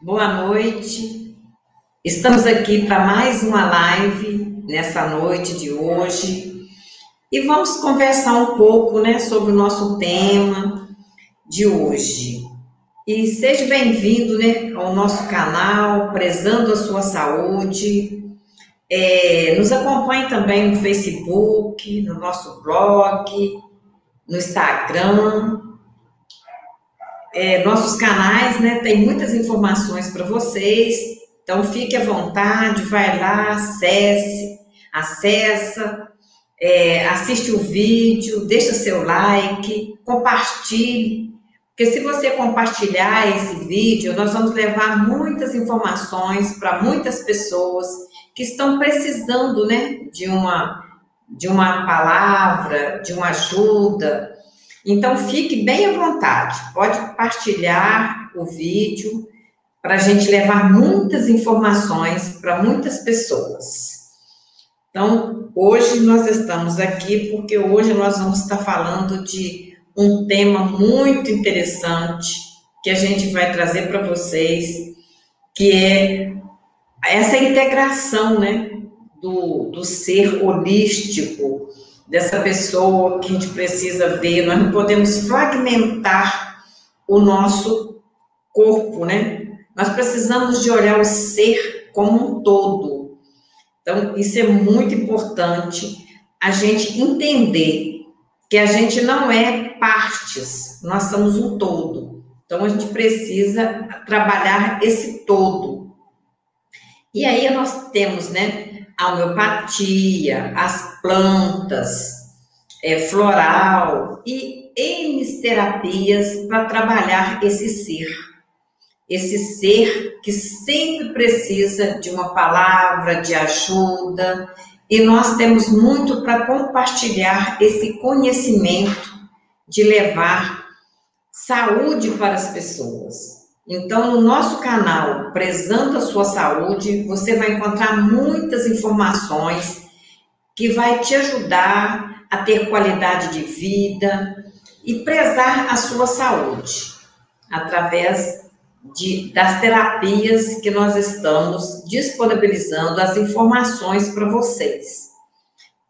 boa noite. Estamos aqui para mais uma live nessa noite de hoje e vamos conversar um pouco, né, sobre o nosso tema de hoje. E seja bem-vindo, né, ao nosso canal, prezando a sua saúde. É, nos acompanhe também no Facebook, no nosso blog, no Instagram, é, nossos canais, né? Tem muitas informações para vocês. Então fique à vontade, vai lá, acesse, acessa, é, assiste o vídeo, deixa seu like, compartilhe. Porque se você compartilhar esse vídeo, nós vamos levar muitas informações para muitas pessoas que estão precisando, né, de uma de uma palavra, de uma ajuda, então, fique bem à vontade, pode compartilhar o vídeo para a gente levar muitas informações para muitas pessoas. Então, hoje nós estamos aqui porque hoje nós vamos estar falando de um tema muito interessante que a gente vai trazer para vocês, que é essa integração, né, do, do ser holístico, dessa pessoa que a gente precisa ver. Nós não podemos fragmentar o nosso corpo, né? Nós precisamos de olhar o ser como um todo. Então, isso é muito importante a gente entender que a gente não é partes, nós somos um todo. Então, a gente precisa trabalhar esse todo. E aí nós temos, né, a homeopatia, as plantas, é, floral e N terapias para trabalhar esse ser. Esse ser que sempre precisa de uma palavra de ajuda, e nós temos muito para compartilhar esse conhecimento de levar saúde para as pessoas. Então, no nosso canal Prezando a Sua Saúde, você vai encontrar muitas informações que vai te ajudar a ter qualidade de vida e prezar a sua saúde através de, das terapias que nós estamos disponibilizando as informações para vocês.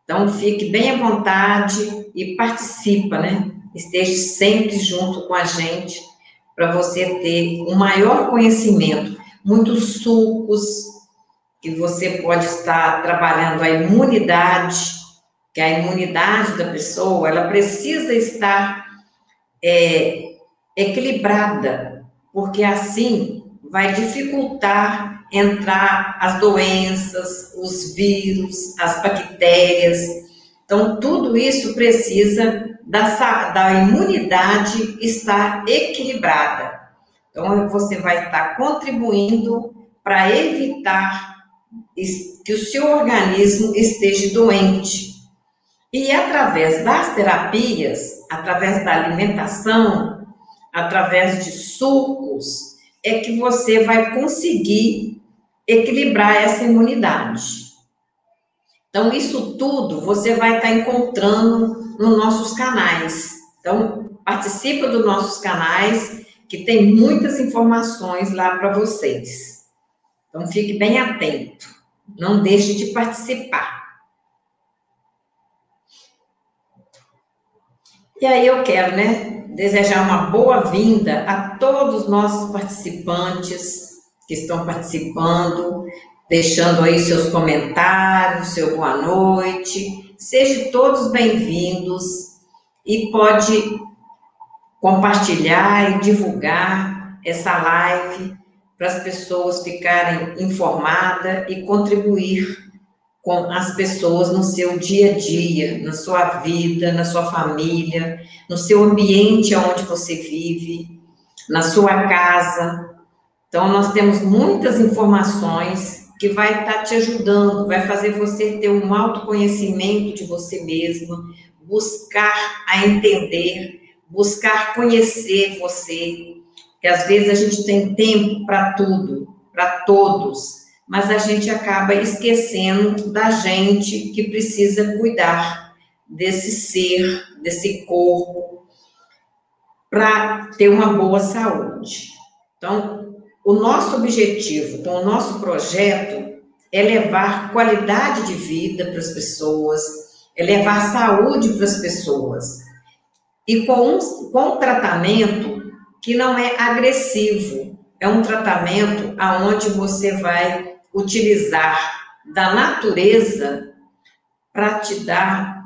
Então, fique bem à vontade e participa, né? Esteja sempre junto com a gente para você ter um maior conhecimento, muitos sucos que você pode estar trabalhando a imunidade, que a imunidade da pessoa, ela precisa estar é, equilibrada, porque assim vai dificultar entrar as doenças, os vírus, as bactérias. Então, tudo isso precisa da, da imunidade estar equilibrada. Então, você vai estar contribuindo para evitar que o seu organismo esteja doente. E através das terapias, através da alimentação, através de sucos, é que você vai conseguir equilibrar essa imunidade. Então, isso tudo você vai estar encontrando nos nossos canais. Então, participa dos nossos canais, que tem muitas informações lá para vocês. Então, fique bem atento. Não deixe de participar. E aí eu quero, né, desejar uma boa-vinda a todos os nossos participantes que estão participando, deixando aí seus comentários, seu boa noite. Sejam todos bem-vindos e pode compartilhar e divulgar essa live para as pessoas ficarem informadas e contribuir com as pessoas no seu dia a dia, na sua vida, na sua família, no seu ambiente onde você vive, na sua casa. Então, nós temos muitas informações que vai estar tá te ajudando, vai fazer você ter um autoconhecimento de você mesma, buscar a entender, buscar conhecer você, que às vezes a gente tem tempo para tudo, para todos, mas a gente acaba esquecendo da gente que precisa cuidar desse ser, desse corpo, para ter uma boa saúde. Então, o nosso objetivo com o nosso projeto é levar qualidade de vida para as pessoas, é levar saúde para as pessoas. E com um, com um tratamento que não é agressivo, é um tratamento aonde você vai utilizar da natureza para te dar,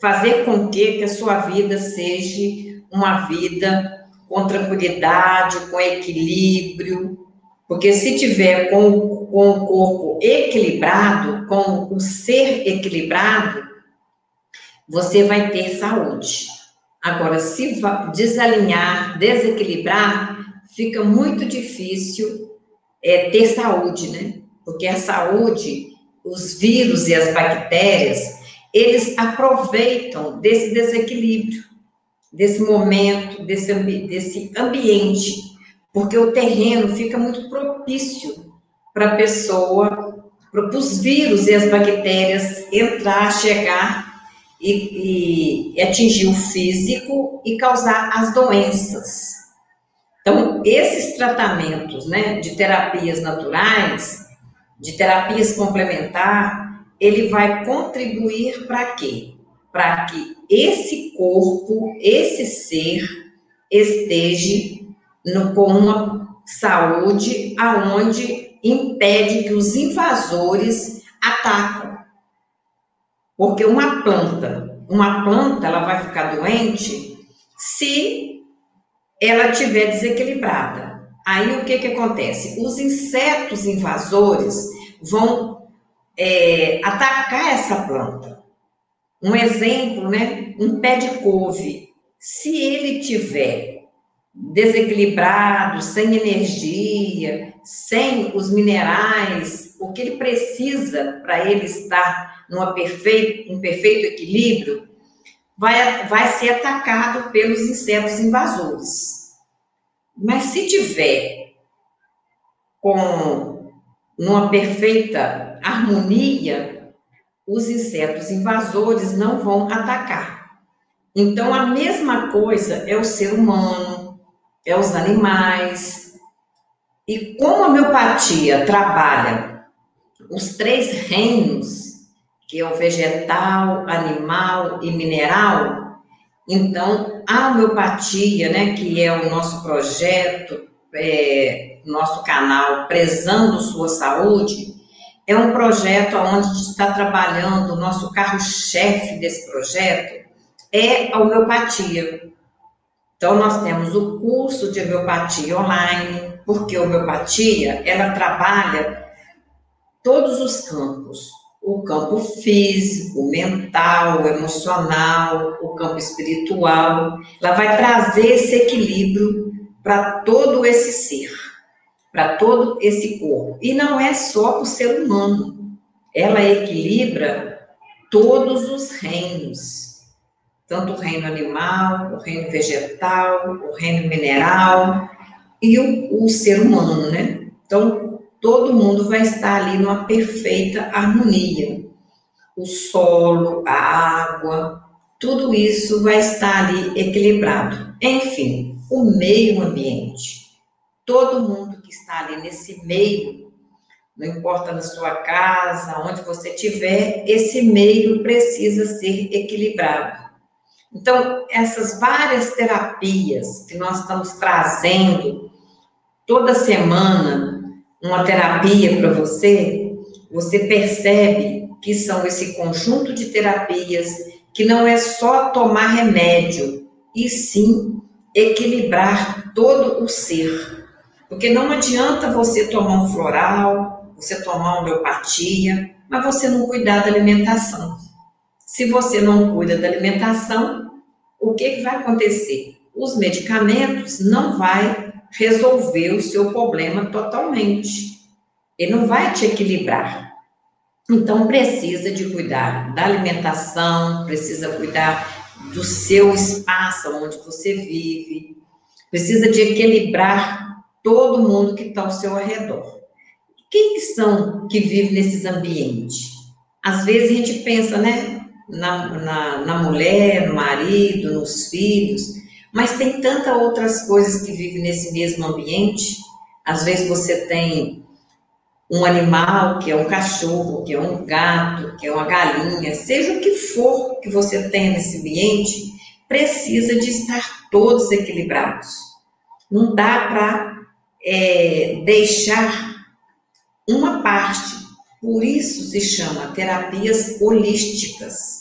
fazer com que, que a sua vida seja uma vida com tranquilidade, com equilíbrio, porque se tiver com, com o corpo equilibrado, com o ser equilibrado, você vai ter saúde. Agora, se desalinhar, desequilibrar, fica muito difícil é, ter saúde, né? Porque a saúde, os vírus e as bactérias, eles aproveitam desse desequilíbrio, desse momento, desse, ambi desse ambiente, porque o terreno fica muito propício para a pessoa, para os vírus e as bactérias entrar, chegar e, e atingir o físico e causar as doenças. Então, esses tratamentos né, de terapias naturais, de terapias complementar, ele vai contribuir para quê? Para que esse corpo, esse ser, esteja no, com uma saúde aonde impede que os invasores atacam. Porque uma planta, uma planta, ela vai ficar doente se ela estiver desequilibrada. Aí o que que acontece? Os insetos invasores vão é, atacar essa planta. Um exemplo, né? Um pé de couve. Se ele tiver desequilibrado, sem energia, sem os minerais, o que ele precisa para ele estar num perfeito, um perfeito equilíbrio, vai, vai ser atacado pelos insetos invasores. Mas se tiver com numa perfeita harmonia, os insetos invasores não vão atacar. Então, a mesma coisa é o ser humano, é os animais. E como a homeopatia trabalha os três reinos, que é o vegetal, animal e mineral. Então, a homeopatia, né, que é o nosso projeto, é, nosso canal Prezando Sua Saúde, é um projeto onde a gente está trabalhando, o nosso carro-chefe desse projeto é a homeopatia. Então, nós temos o curso de homeopatia online, porque a homeopatia, ela trabalha todos os campos, o campo físico, mental, emocional, o campo espiritual. Ela vai trazer esse equilíbrio para todo esse ser, para todo esse corpo. E não é só para o ser humano. Ela equilibra todos os reinos, tanto o reino animal, o reino vegetal, o reino mineral e o, o ser humano, né? Então, todo mundo vai estar ali numa perfeita harmonia. O solo, a água, tudo isso vai estar ali equilibrado. Enfim, o meio ambiente. Todo mundo que está ali nesse meio, não importa na sua casa, onde você estiver, esse meio precisa ser equilibrado. Então, essas várias terapias que nós estamos trazendo toda semana uma terapia para você, você percebe que são esse conjunto de terapias que não é só tomar remédio, e sim equilibrar todo o ser. Porque não adianta você tomar um floral, você tomar uma homeopatia, mas você não cuidar da alimentação. Se você não cuida da alimentação, o que, que vai acontecer? Os medicamentos não vai resolver o seu problema totalmente. Ele não vai te equilibrar. Então, precisa de cuidar da alimentação, precisa cuidar do seu espaço onde você vive, precisa de equilibrar todo mundo que está ao seu redor. Quem que são que vivem nesses ambientes? Às vezes a gente pensa, né, na, na, na mulher, no marido, nos filhos, mas tem tantas outras coisas que vivem nesse mesmo ambiente. Às vezes você tem um animal, que é um cachorro, que é um gato, que é uma galinha, seja o que for que você tenha nesse ambiente, precisa de estar todos equilibrados. Não dá para é, deixar uma parte. Por isso se chama terapias holísticas.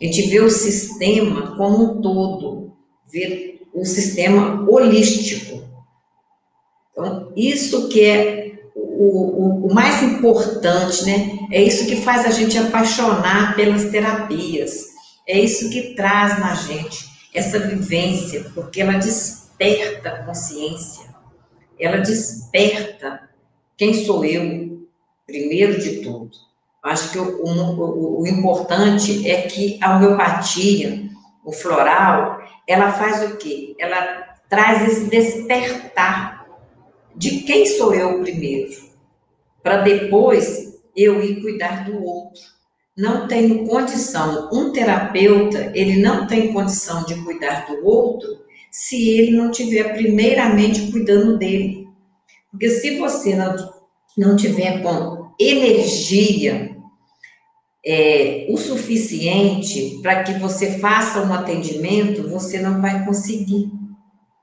A gente vê o sistema como um todo, vê o sistema holístico. Então, isso que é o, o, o, mais importante, né? É isso que faz a gente apaixonar pelas terapias. É isso que traz na gente essa vivência, porque ela desperta a consciência, ela desperta quem sou eu, primeiro de tudo. Acho que o, o, o importante é que a homeopatia, o floral, ela faz o quê? Ela traz esse despertar de quem sou eu primeiro para depois eu ir cuidar do outro. Não tenho condição, um terapeuta, ele não tem condição de cuidar do outro se ele não tiver primeiramente cuidando dele. Porque se você não, não tiver com energia é, o suficiente para que você faça um atendimento, você não vai conseguir.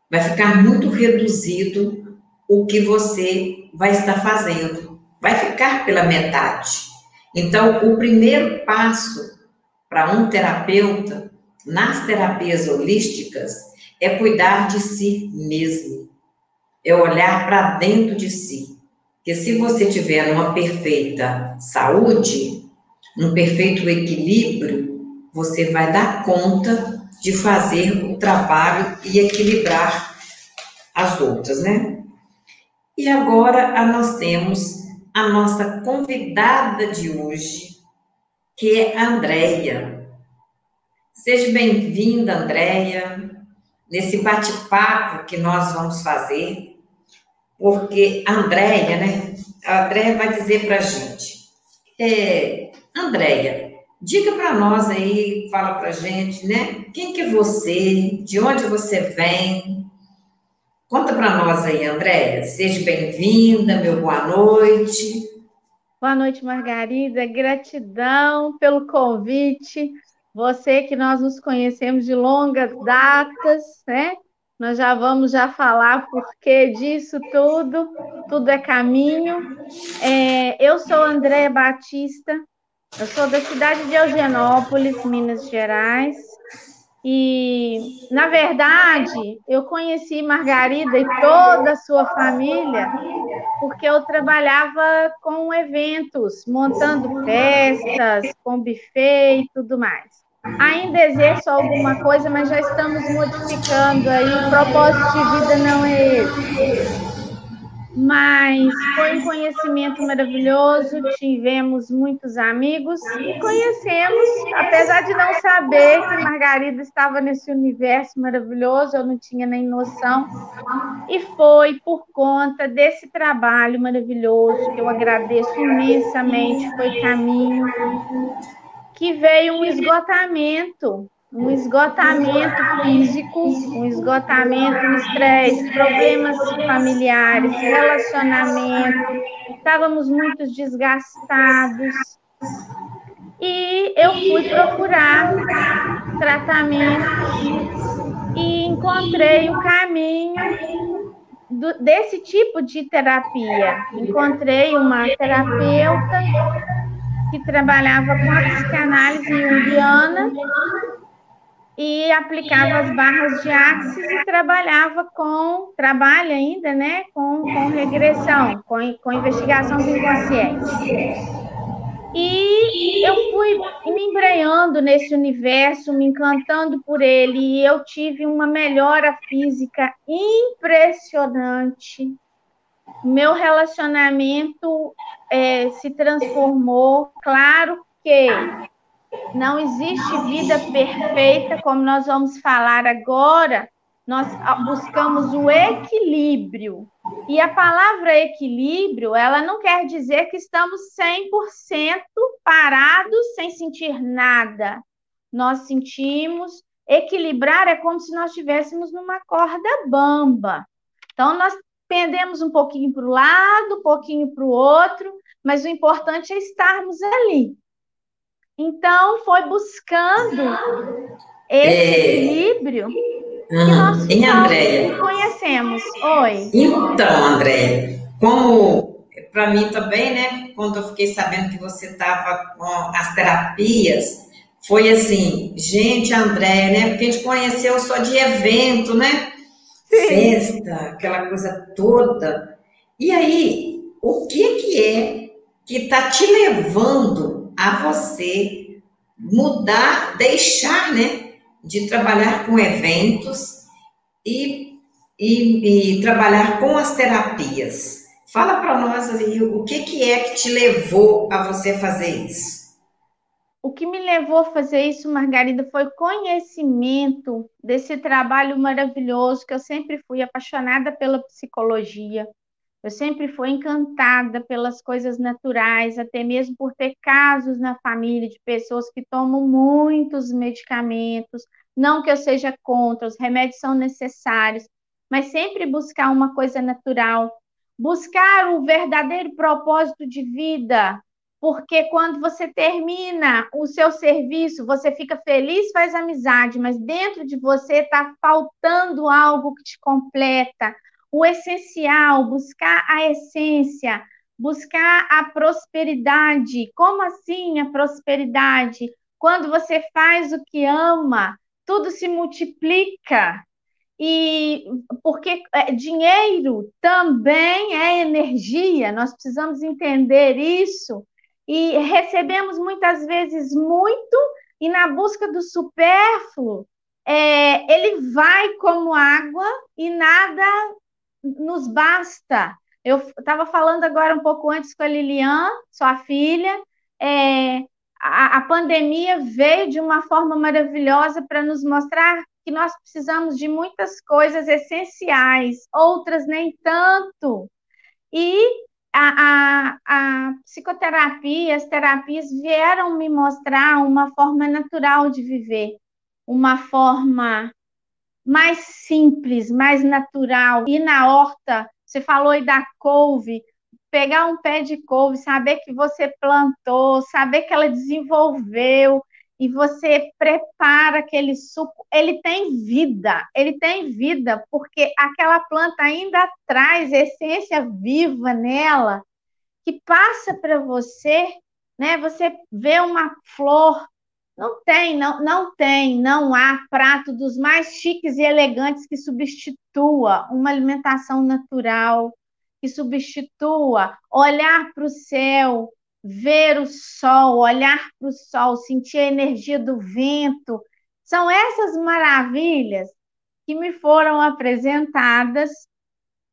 Vai ficar muito reduzido o que você vai estar fazendo vai ficar pela metade. Então, o primeiro passo para um terapeuta nas terapias holísticas é cuidar de si mesmo, é olhar para dentro de si. Porque se você tiver uma perfeita saúde, um perfeito equilíbrio, você vai dar conta de fazer o trabalho e equilibrar as outras, né? E agora nós temos a nossa convidada de hoje, que é a Andréia. Seja bem-vinda, Andréia, nesse bate-papo que nós vamos fazer, porque a Andréia, né? A Andréia vai dizer para a gente. É, Andréia, diga para nós aí, fala para a gente, né? Quem que é você? De onde você vem? Conta para nós aí, Andréia. Seja bem-vinda, meu boa noite. Boa noite, Margarida. Gratidão pelo convite. Você que nós nos conhecemos de longas datas, né? Nós já vamos já falar por que disso tudo. Tudo é caminho. É, eu sou Andréia Batista. Eu sou da cidade de Eugenópolis, Minas Gerais. E, na verdade, eu conheci Margarida e toda a sua família porque eu trabalhava com eventos, montando festas, com buffet e tudo mais. Ainda exerço alguma coisa, mas já estamos modificando aí. O propósito de vida não é esse. Mas foi um conhecimento maravilhoso, tivemos muitos amigos e conhecemos, apesar de não saber que Margarida estava nesse universo maravilhoso, eu não tinha nem noção, e foi por conta desse trabalho maravilhoso, que eu agradeço imensamente, foi caminho, que veio um esgotamento um esgotamento físico, um esgotamento no estresse, problemas familiares, relacionamento, estávamos muito desgastados. E eu fui procurar tratamento e encontrei o caminho do, desse tipo de terapia. Encontrei uma terapeuta que trabalhava com a psicanálise junguiana e aplicava as barras de axis e trabalhava com, trabalha ainda, né, com, com regressão, com, com investigação do inconsciente. E eu fui me embreando nesse universo, me encantando por ele, e eu tive uma melhora física impressionante. Meu relacionamento é, se transformou. Claro que não existe vida perfeita, como nós vamos falar agora. Nós buscamos o equilíbrio. E a palavra equilíbrio, ela não quer dizer que estamos 100% parados sem sentir nada. Nós sentimos. Equilibrar é como se nós estivéssemos numa corda bamba. Então, nós pendemos um pouquinho para o lado, um pouquinho para o outro, mas o importante é estarmos ali. Então, foi buscando esse é... equilíbrio que uhum. nós Andréia. conhecemos. Oi. Então, André, como para mim também, né, quando eu fiquei sabendo que você estava com as terapias, foi assim, gente, André, né, porque a gente conheceu só de evento, né. Festa, aquela coisa toda. E aí, o que que é que está te levando a você mudar, deixar, né, de trabalhar com eventos e, e, e trabalhar com as terapias. Fala para nós aí o que, que é que te levou a você fazer isso. O que me levou a fazer isso, Margarida, foi conhecimento desse trabalho maravilhoso que eu sempre fui apaixonada pela psicologia. Eu sempre fui encantada pelas coisas naturais, até mesmo por ter casos na família de pessoas que tomam muitos medicamentos. Não que eu seja contra, os remédios são necessários, mas sempre buscar uma coisa natural, buscar o verdadeiro propósito de vida, porque quando você termina o seu serviço, você fica feliz, faz amizade, mas dentro de você está faltando algo que te completa o essencial, buscar a essência, buscar a prosperidade. Como assim a prosperidade? Quando você faz o que ama, tudo se multiplica. E porque é, dinheiro também é energia, nós precisamos entender isso. E recebemos muitas vezes muito, e na busca do supérfluo, é, ele vai como água e nada nos basta. Eu estava falando agora um pouco antes com a Lilian, sua filha, é, a, a pandemia veio de uma forma maravilhosa para nos mostrar que nós precisamos de muitas coisas essenciais, outras nem tanto. E a, a, a, psicoterapia, as terapias vieram me mostrar uma forma natural de viver, uma forma mais simples, mais natural. E na horta, você falou aí da couve, pegar um pé de couve, saber que você plantou, saber que ela desenvolveu e você prepara aquele suco, ele tem vida, ele tem vida, porque aquela planta ainda traz essência viva nela, que passa para você, né? Você vê uma flor não tem, não, não tem, não há prato dos mais chiques e elegantes que substitua uma alimentação natural, que substitua olhar para o céu, ver o sol, olhar para o sol, sentir a energia do vento. São essas maravilhas que me foram apresentadas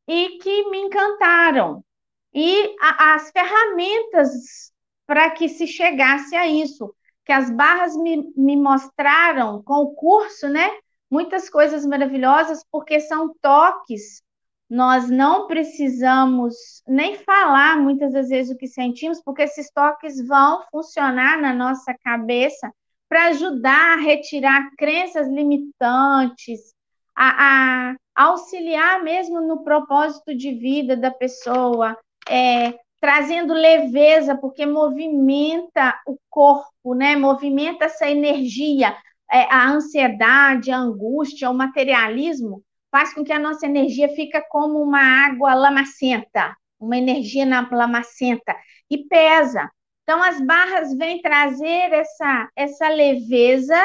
e que me encantaram. E a, as ferramentas para que se chegasse a isso que as barras me, me mostraram com o curso, né? Muitas coisas maravilhosas, porque são toques. Nós não precisamos nem falar muitas das vezes o que sentimos, porque esses toques vão funcionar na nossa cabeça para ajudar a retirar crenças limitantes, a, a, auxiliar mesmo no propósito de vida da pessoa, é, trazendo leveza, porque movimenta o corpo, né? Movimenta essa energia, é, a ansiedade, a angústia, o materialismo, faz com que a nossa energia fica como uma água lamacenta, uma energia lamacenta, e pesa. Então, as barras vêm trazer essa, essa leveza,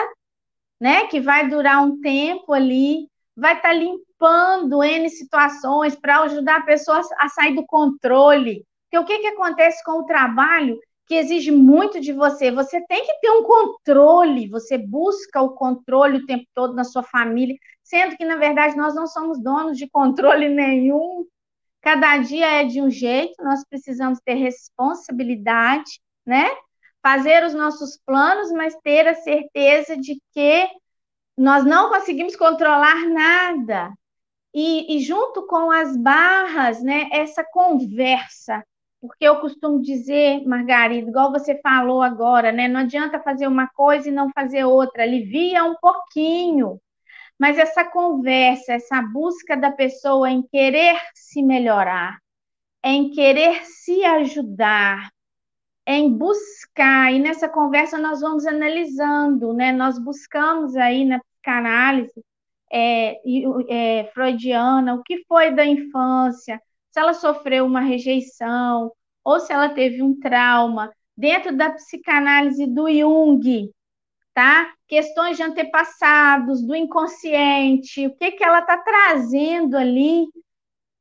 né? Que vai durar um tempo ali, vai estar tá limpando N situações para ajudar a pessoa a sair do controle, porque o que, que acontece com o trabalho que exige muito de você? Você tem que ter um controle, você busca o controle o tempo todo na sua família, sendo que, na verdade, nós não somos donos de controle nenhum. Cada dia é de um jeito, nós precisamos ter responsabilidade, né? Fazer os nossos planos, mas ter a certeza de que nós não conseguimos controlar nada. E, e, junto com as barras, né, essa conversa, porque eu costumo dizer, Margarida, igual você falou agora, né? Não adianta fazer uma coisa e não fazer outra. Alivia um pouquinho. mas essa conversa, essa busca da pessoa em querer se melhorar, em querer se ajudar, em buscar, e nessa conversa nós vamos analisando, né? Nós buscamos aí na psicanálise é, é, freudiana o que foi da infância, se ela sofreu uma rejeição, ou se ela teve um trauma. Dentro da psicanálise do Jung, tá? Questões de antepassados, do inconsciente, o que, que ela está trazendo ali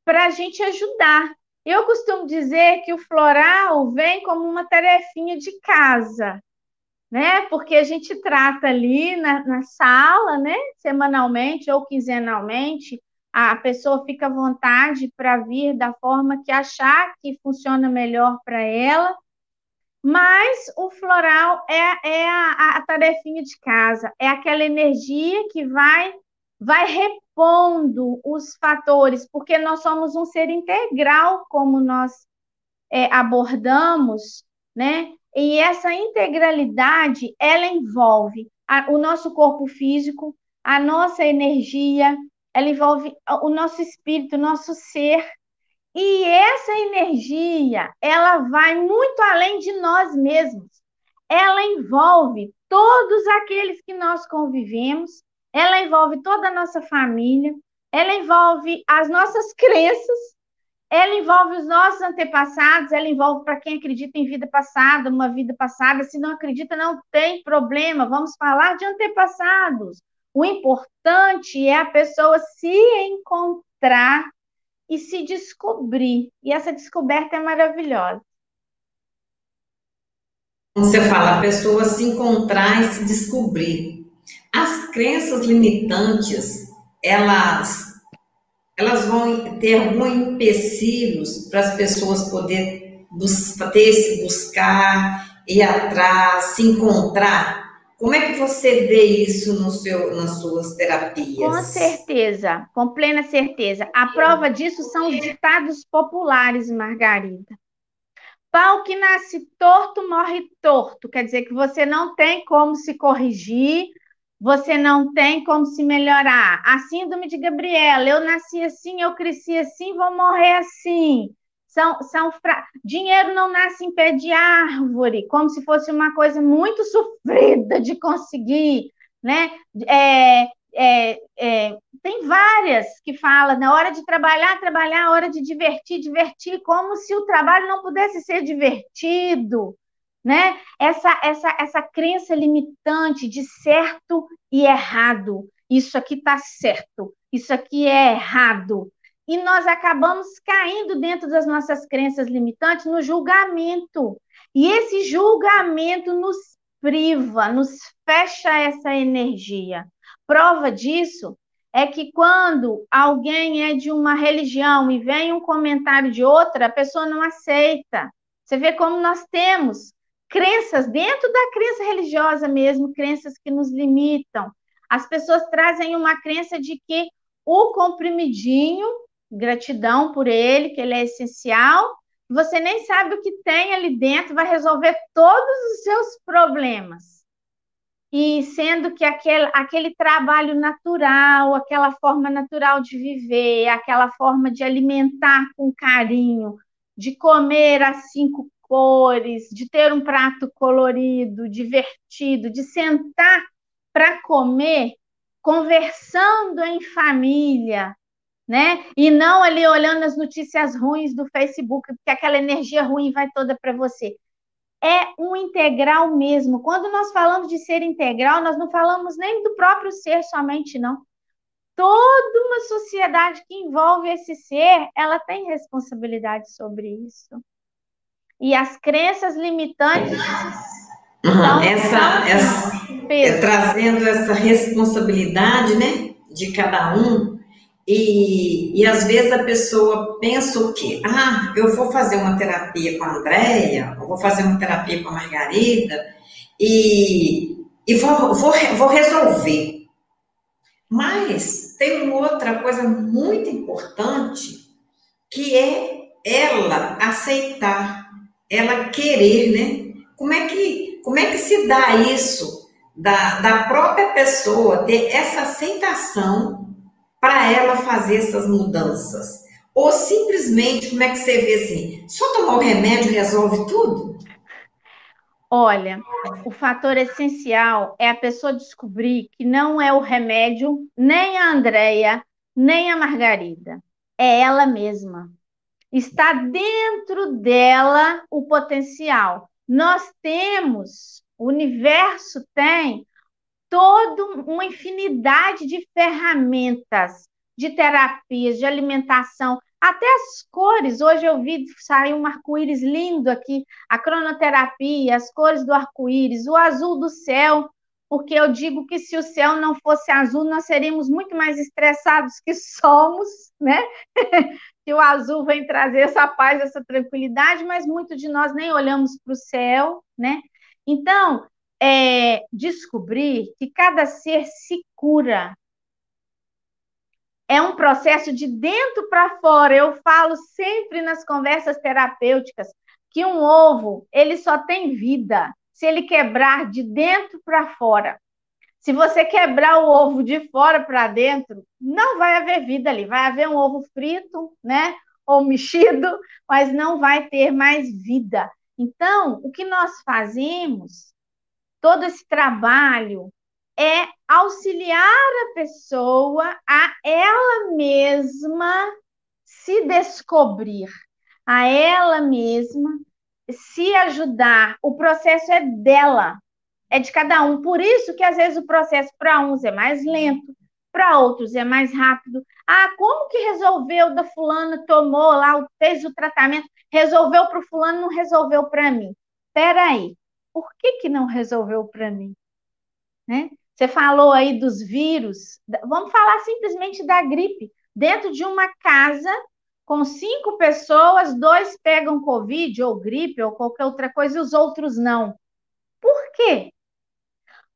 para a gente ajudar. Eu costumo dizer que o floral vem como uma tarefinha de casa, né? Porque a gente trata ali na, na sala, né? Semanalmente ou quinzenalmente, a pessoa fica à vontade para vir da forma que achar que funciona melhor para ela mas o floral é, é a, a, tarefinha de casa, é aquela energia que vai vai repondo os fatores, porque nós somos um ser integral, como nós é, abordamos, né? E essa integralidade, ela envolve a, o nosso corpo físico, a nossa energia, ela envolve o nosso espírito, o nosso ser, e essa energia, ela vai muito além de nós mesmos. Ela envolve todos aqueles que nós convivemos, ela envolve toda a nossa família, ela envolve as nossas crenças, ela envolve os nossos antepassados, ela envolve para quem acredita em vida passada, uma vida passada. Se não acredita, não tem problema, vamos falar de antepassados. O importante é a pessoa se encontrar e se descobrir. E essa descoberta é maravilhosa. Você fala, a pessoa se encontrar e se descobrir. As crenças limitantes, elas elas vão ter alguns empecilhos para as pessoas poder ter esse buscar, ir atrás, se encontrar como é que você vê isso no seu, nas suas terapias? Com certeza, com plena certeza. A prova disso são os ditados populares, Margarida. Pau que nasce torto, morre torto. Quer dizer que você não tem como se corrigir, você não tem como se melhorar. A síndrome de Gabriela, eu nasci assim, eu cresci assim, vou morrer assim são, são fra... dinheiro não nasce em pé de árvore, como se fosse uma coisa muito sofrida de conseguir, né? É, é, é, tem várias que falam na hora de trabalhar, trabalhar, hora de divertir, divertir, como se o trabalho não pudesse ser divertido, né? Essa, essa, essa crença limitante de certo e errado. Isso aqui está certo, isso aqui é errado e nós acabamos caindo dentro das nossas crenças limitantes no julgamento. E esse julgamento nos priva, nos fecha essa energia. Prova disso é que quando alguém é de uma religião e vem um comentário de outra, a pessoa não aceita. Você vê como nós temos crenças dentro da crença religiosa mesmo, crenças que nos limitam. As pessoas trazem uma crença de que o comprimidinho gratidão por ele, que ele é essencial. Você nem sabe o que tem ali dentro, vai resolver todos os seus problemas. E sendo que aquele, aquele trabalho natural, aquela forma natural de viver, aquela forma de alimentar com carinho, de comer as cinco cores, de ter um prato colorido, divertido, de sentar para comer, conversando em família, né? E não ali olhando as notícias ruins do Facebook, porque aquela energia ruim vai toda para você. É um integral mesmo. Quando nós falamos de ser integral, nós não falamos nem do próprio ser somente, não. Toda uma sociedade que envolve esse ser, ela tem responsabilidade sobre isso. E as crenças limitantes. Uhum, essa, essa é, trazendo essa responsabilidade, né, de cada um, e, e às vezes a pessoa pensa o quê? Ah, eu vou fazer uma terapia com a Andréia, ou vou fazer uma terapia com a Margarida, e, e vou, vou, vou resolver. Mas tem uma outra coisa muito importante, que é ela aceitar, ela querer, né? Como é que, como é que se dá isso da, da própria pessoa ter essa aceitação para ela fazer essas mudanças. Ou simplesmente, como é que você vê assim? Só tomar o remédio resolve tudo? Olha, o fator essencial é a pessoa descobrir que não é o remédio, nem a Andrea, nem a Margarida. É ela mesma. Está dentro dela o potencial. Nós temos, o universo tem toda uma infinidade de ferramentas, de terapias, de alimentação, até as cores. Hoje eu vi sair um arco-íris lindo aqui, a cronoterapia, as cores do arco-íris, o azul do céu, porque eu digo que se o céu não fosse azul, nós seríamos muito mais estressados que somos, né? que o azul vem trazer essa paz, essa tranquilidade, mas muito de nós nem olhamos para o céu, né? Então, é, descobrir que cada ser se cura. É um processo de dentro para fora. Eu falo sempre nas conversas terapêuticas que um ovo, ele só tem vida se ele quebrar de dentro para fora. Se você quebrar o ovo de fora para dentro, não vai haver vida ali. Vai haver um ovo frito, né? Ou mexido, mas não vai ter mais vida. Então, o que nós fazemos, todo esse trabalho, é auxiliar a pessoa a ela mesma se descobrir, a ela mesma se ajudar. O processo é dela, é de cada um. Por isso que às vezes o processo para uns é mais lento, para outros é mais rápido. Ah, como que resolveu da fulana, tomou lá, fez o tratamento, resolveu para o fulano, não resolveu para mim. Espera aí, por que, que não resolveu para mim? Né? Você falou aí dos vírus, vamos falar simplesmente da gripe. Dentro de uma casa, com cinco pessoas, dois pegam Covid ou gripe ou qualquer outra coisa e os outros não. Por quê?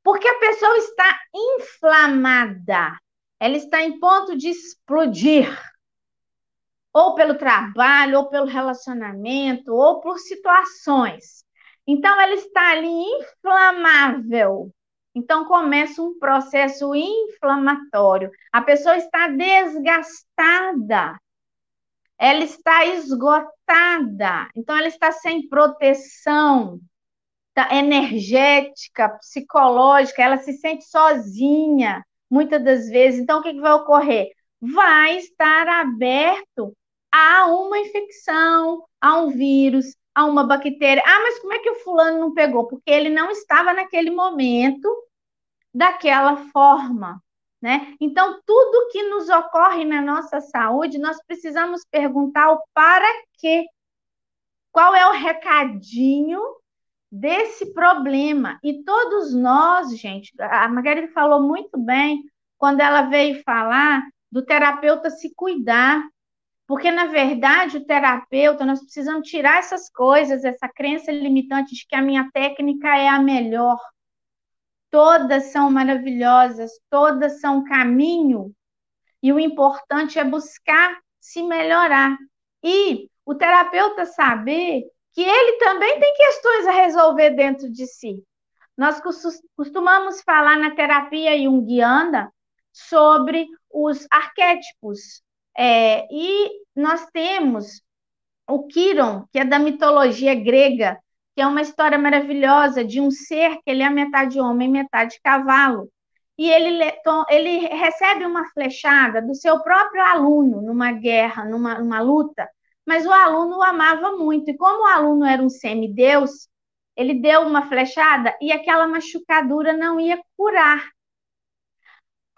Porque a pessoa está inflamada, ela está em ponto de explodir. Ou pelo trabalho, ou pelo relacionamento, ou por situações. Então, ela está ali inflamável. Então, começa um processo inflamatório. A pessoa está desgastada. Ela está esgotada. Então, ela está sem proteção energética, psicológica, ela se sente sozinha, muitas das vezes. Então, o que vai ocorrer? Vai estar aberto a uma infecção, a um vírus, a uma bactéria. Ah, mas como é que o fulano não pegou? Porque ele não estava naquele momento daquela forma. Né? Então, tudo que nos ocorre na nossa saúde, nós precisamos perguntar o para quê. Qual é o recadinho desse problema. E todos nós, gente, a Margarida falou muito bem quando ela veio falar do terapeuta se cuidar. Porque, na verdade, o terapeuta, nós precisamos tirar essas coisas, essa crença limitante de que a minha técnica é a melhor. Todas são maravilhosas, todas são caminho, e o importante é buscar se melhorar. E o terapeuta saber que ele também tem questões a resolver dentro de si. Nós costumamos falar na terapia junguiana sobre os arquétipos. É, e nós temos o Quiron, que é da mitologia grega, que é uma história maravilhosa de um ser que ele é metade homem, metade cavalo. E ele, ele recebe uma flechada do seu próprio aluno numa guerra, numa, numa luta, mas o aluno o amava muito. E como o aluno era um semideus, ele deu uma flechada e aquela machucadura não ia curar.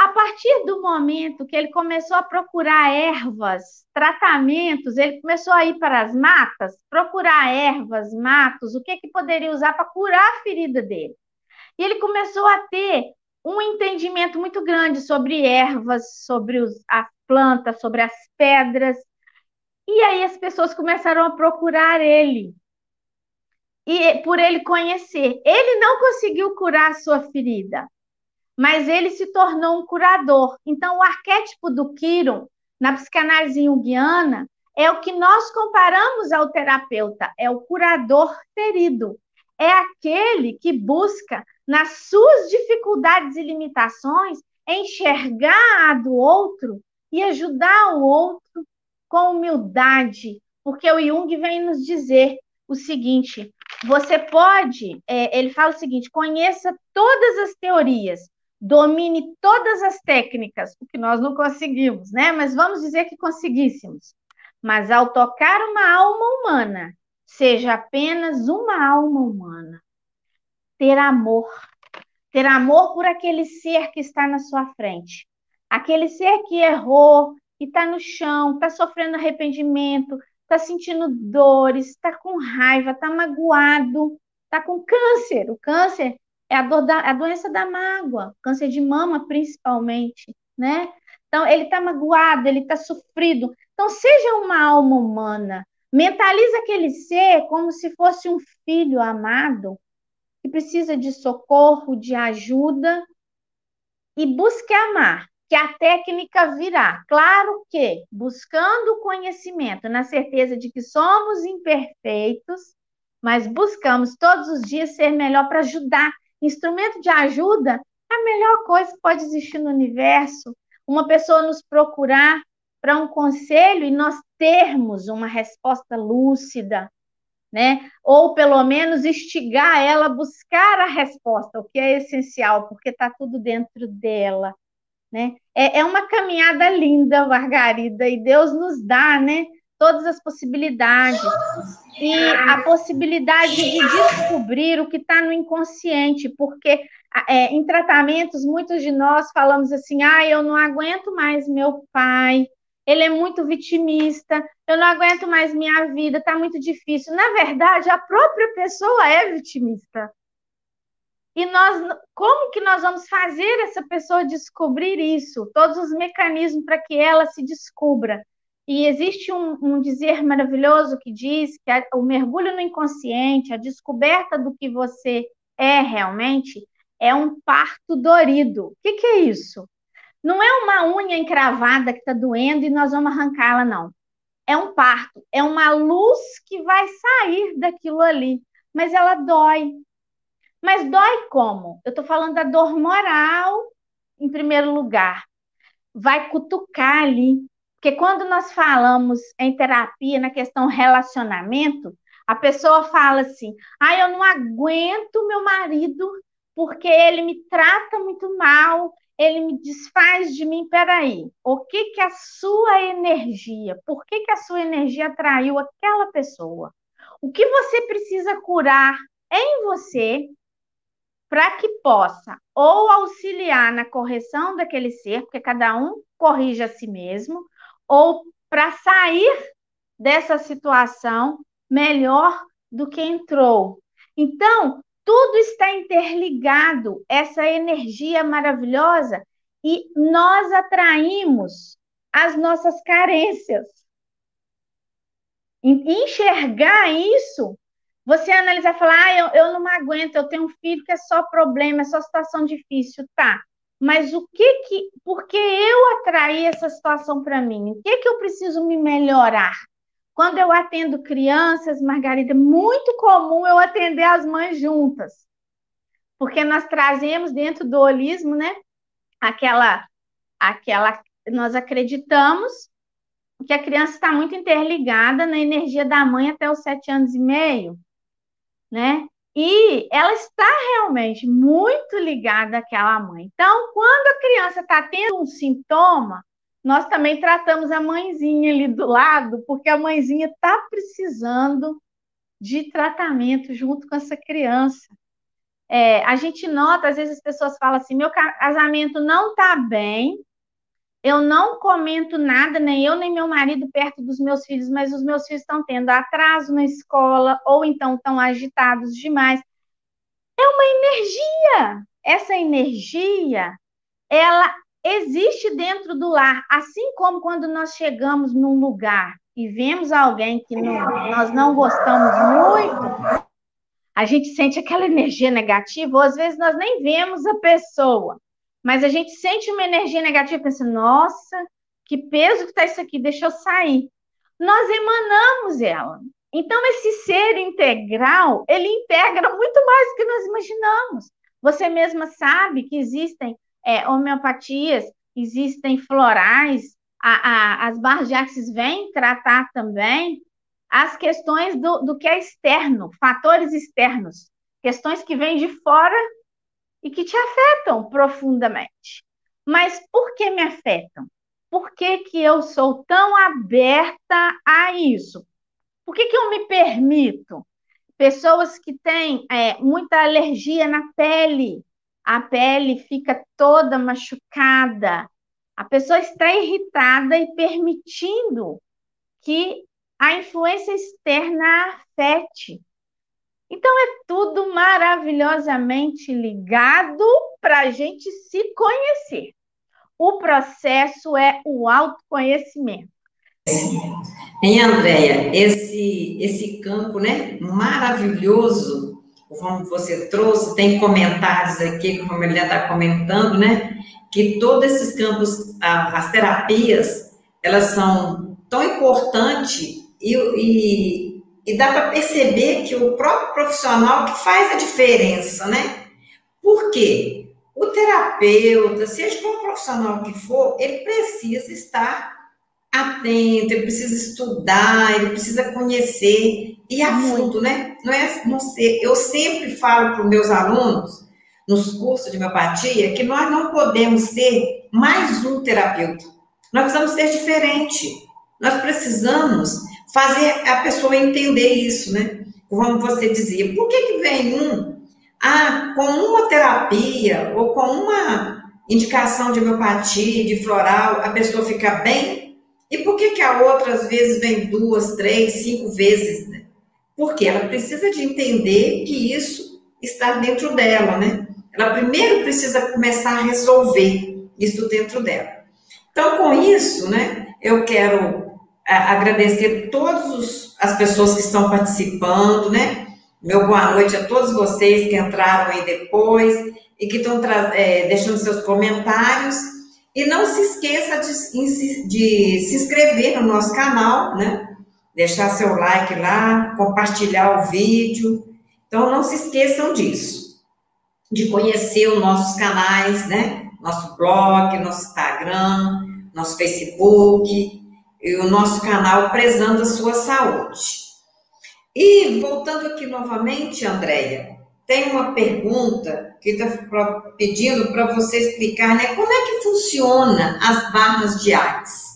A partir do momento que ele começou a procurar ervas, tratamentos, ele começou a ir para as matas, procurar ervas, matos, o que, que poderia usar para curar a ferida dele. E ele começou a ter um entendimento muito grande sobre ervas, sobre os, as plantas, sobre as pedras, e aí as pessoas começaram a procurar ele. E por ele conhecer, ele não conseguiu curar a sua ferida, mas ele se tornou um curador. Então, o arquétipo do Kiron, na psicanálise junguiana, é o que nós comparamos ao terapeuta, é o curador ferido. é aquele que busca, nas suas dificuldades e limitações, enxergar a do outro e ajudar o outro com humildade, porque o Jung vem nos dizer o seguinte: você pode, é, ele fala o seguinte: conheça todas as teorias, domine todas as técnicas, o que nós não conseguimos, né? Mas vamos dizer que conseguíssemos. Mas ao tocar uma alma humana, seja apenas uma alma humana, ter amor, ter amor por aquele ser que está na sua frente, aquele ser que errou, que está no chão, está sofrendo arrependimento, está sentindo dores, está com raiva, está magoado, está com câncer. O câncer é a, dor da, a doença da mágoa, câncer de mama principalmente, né? Então, ele está magoado, ele está sofrido. Então, seja uma alma humana. Mentaliza aquele ser como se fosse um filho amado que precisa de socorro, de ajuda e busque amar que a técnica virá. Claro que buscando conhecimento, na certeza de que somos imperfeitos, mas buscamos todos os dias ser melhor para ajudar. Instrumento de ajuda a melhor coisa que pode existir no universo. Uma pessoa nos procurar para um conselho e nós termos uma resposta lúcida, né? Ou pelo menos instigar ela a buscar a resposta, o que é essencial, porque está tudo dentro dela. Né? É, é uma caminhada linda, Margarida, e Deus nos dá né, todas as possibilidades. E a possibilidade de descobrir o que está no inconsciente, porque é, em tratamentos, muitos de nós falamos assim: ah, eu não aguento mais meu pai, ele é muito vitimista, eu não aguento mais minha vida, está muito difícil. Na verdade, a própria pessoa é vitimista. E nós, como que nós vamos fazer essa pessoa descobrir isso? Todos os mecanismos para que ela se descubra. E existe um, um dizer maravilhoso que diz que a, o mergulho no inconsciente, a descoberta do que você é realmente, é um parto dorido. O que, que é isso? Não é uma unha encravada que está doendo e nós vamos arrancá-la, não. É um parto, é uma luz que vai sair daquilo ali, mas ela dói, mas dói como? Eu estou falando da dor moral, em primeiro lugar. Vai cutucar ali. Porque quando nós falamos em terapia, na questão relacionamento, a pessoa fala assim: ah, eu não aguento meu marido porque ele me trata muito mal, ele me desfaz de mim. Peraí, o que que a sua energia, por que que a sua energia atraiu aquela pessoa? O que você precisa curar em você para que possa ou auxiliar na correção daquele ser, porque cada um corrige a si mesmo, ou para sair dessa situação melhor do que entrou. Então, tudo está interligado, essa energia maravilhosa, e nós atraímos as nossas carências. Enxergar isso você analisar e falar, ah, eu, eu não aguento, eu tenho um filho que é só problema, é só situação difícil, tá. Mas o que que, por que eu atraí essa situação para mim? O que que eu preciso me melhorar? Quando eu atendo crianças, Margarida, é muito comum eu atender as mães juntas. Porque nós trazemos dentro do holismo, né, aquela aquela nós acreditamos que a criança está muito interligada na energia da mãe até os sete anos e meio né? E ela está realmente muito ligada àquela mãe. Então, quando a criança está tendo um sintoma, nós também tratamos a mãezinha ali do lado, porque a mãezinha está precisando de tratamento junto com essa criança. É, a gente nota, às vezes as pessoas falam assim: meu casamento não está bem, eu não comento nada, nem eu nem meu marido perto dos meus filhos, mas os meus filhos estão tendo atraso na escola ou então estão agitados demais. É uma energia. Essa energia, ela existe dentro do lar, assim como quando nós chegamos num lugar e vemos alguém que não, nós não gostamos muito, a gente sente aquela energia negativa, ou às vezes nós nem vemos a pessoa, mas a gente sente uma energia negativa, pensa, nossa, que peso que está isso aqui, deixa eu sair. Nós emanamos ela. Então, esse ser integral, ele integra muito mais do que nós imaginamos. Você mesma sabe que existem é, homeopatias, existem florais, a, a, as axis vêm tratar também as questões do, do que é externo, fatores externos, questões que vêm de fora e que te afetam profundamente. Mas por que me afetam? Por que, que eu sou tão aberta a isso? Por que, que eu me permito? Pessoas que têm é, muita alergia na pele, a pele fica toda machucada, a pessoa está irritada e permitindo que a influência externa afete. Então, é tudo maravilhosamente ligado para a gente se conhecer. O processo é o autoconhecimento. Hein, Andréia? Esse, esse campo né, maravilhoso, como você trouxe, tem comentários aqui, como ele já está comentando, né? Que todos esses campos, as terapias, elas são tão importantes e, e, e dá para perceber que o próprio profissional que faz a diferença, né? Por quê? O terapeuta, seja qual profissional que for, ele precisa estar atento, ele precisa estudar, ele precisa conhecer e a fundo, né? Não é não ser. Eu sempre falo para os meus alunos nos cursos de homeopatia que nós não podemos ser mais um terapeuta. Nós precisamos ser diferente. Nós precisamos fazer a pessoa entender isso, né? Como você dizia, por que, que vem um, ah, com uma terapia ou com uma indicação de homeopatia, de floral, a pessoa fica bem? E por que, que a outra, às vezes, vem duas, três, cinco vezes? Né? Porque ela precisa de entender que isso está dentro dela, né? Ela primeiro precisa começar a resolver isso dentro dela. Então, com isso, né, eu quero agradecer todas as pessoas que estão participando, né? Meu boa noite a todos vocês que entraram aí depois e que estão é, deixando seus comentários. E não se esqueça de, de, se inscrever no nosso canal, né? Deixar seu like lá, compartilhar o vídeo. Então, não se esqueçam disso. De conhecer os nossos canais, né? Nosso blog, nosso Instagram, nosso Facebook, o nosso canal Prezando a Sua Saúde. E voltando aqui novamente, Andréia, tem uma pergunta que está pedindo para você explicar, né? Como é que funciona as barras de Axe?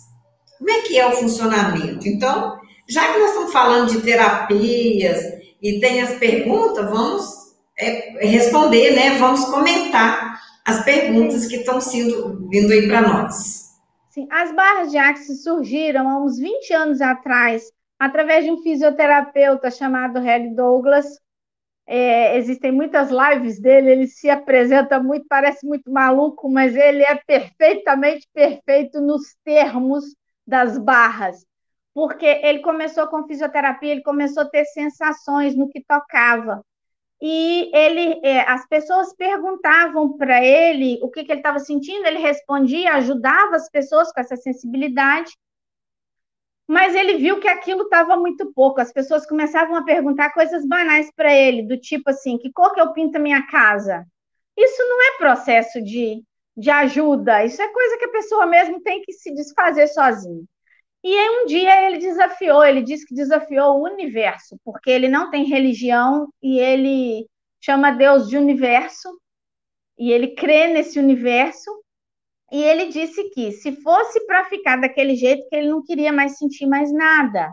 Como é que é o funcionamento? Então, já que nós estamos falando de terapias e tem as perguntas, vamos é, responder, né? Vamos comentar as perguntas que estão sendo vindo aí para nós. As barras de axis surgiram há uns 20 anos atrás, através de um fisioterapeuta chamado Harry Douglas. É, existem muitas lives dele, ele se apresenta muito, parece muito maluco, mas ele é perfeitamente perfeito nos termos das barras, porque ele começou com fisioterapia, ele começou a ter sensações no que tocava e ele, é, as pessoas perguntavam para ele o que, que ele estava sentindo, ele respondia, ajudava as pessoas com essa sensibilidade, mas ele viu que aquilo estava muito pouco. As pessoas começavam a perguntar coisas banais para ele, do tipo assim: que cor que eu pinto a minha casa? Isso não é processo de, de ajuda, isso é coisa que a pessoa mesmo tem que se desfazer sozinha. E um dia ele desafiou, ele disse que desafiou o universo, porque ele não tem religião e ele chama Deus de universo, e ele crê nesse universo, e ele disse que se fosse para ficar daquele jeito, que ele não queria mais sentir mais nada.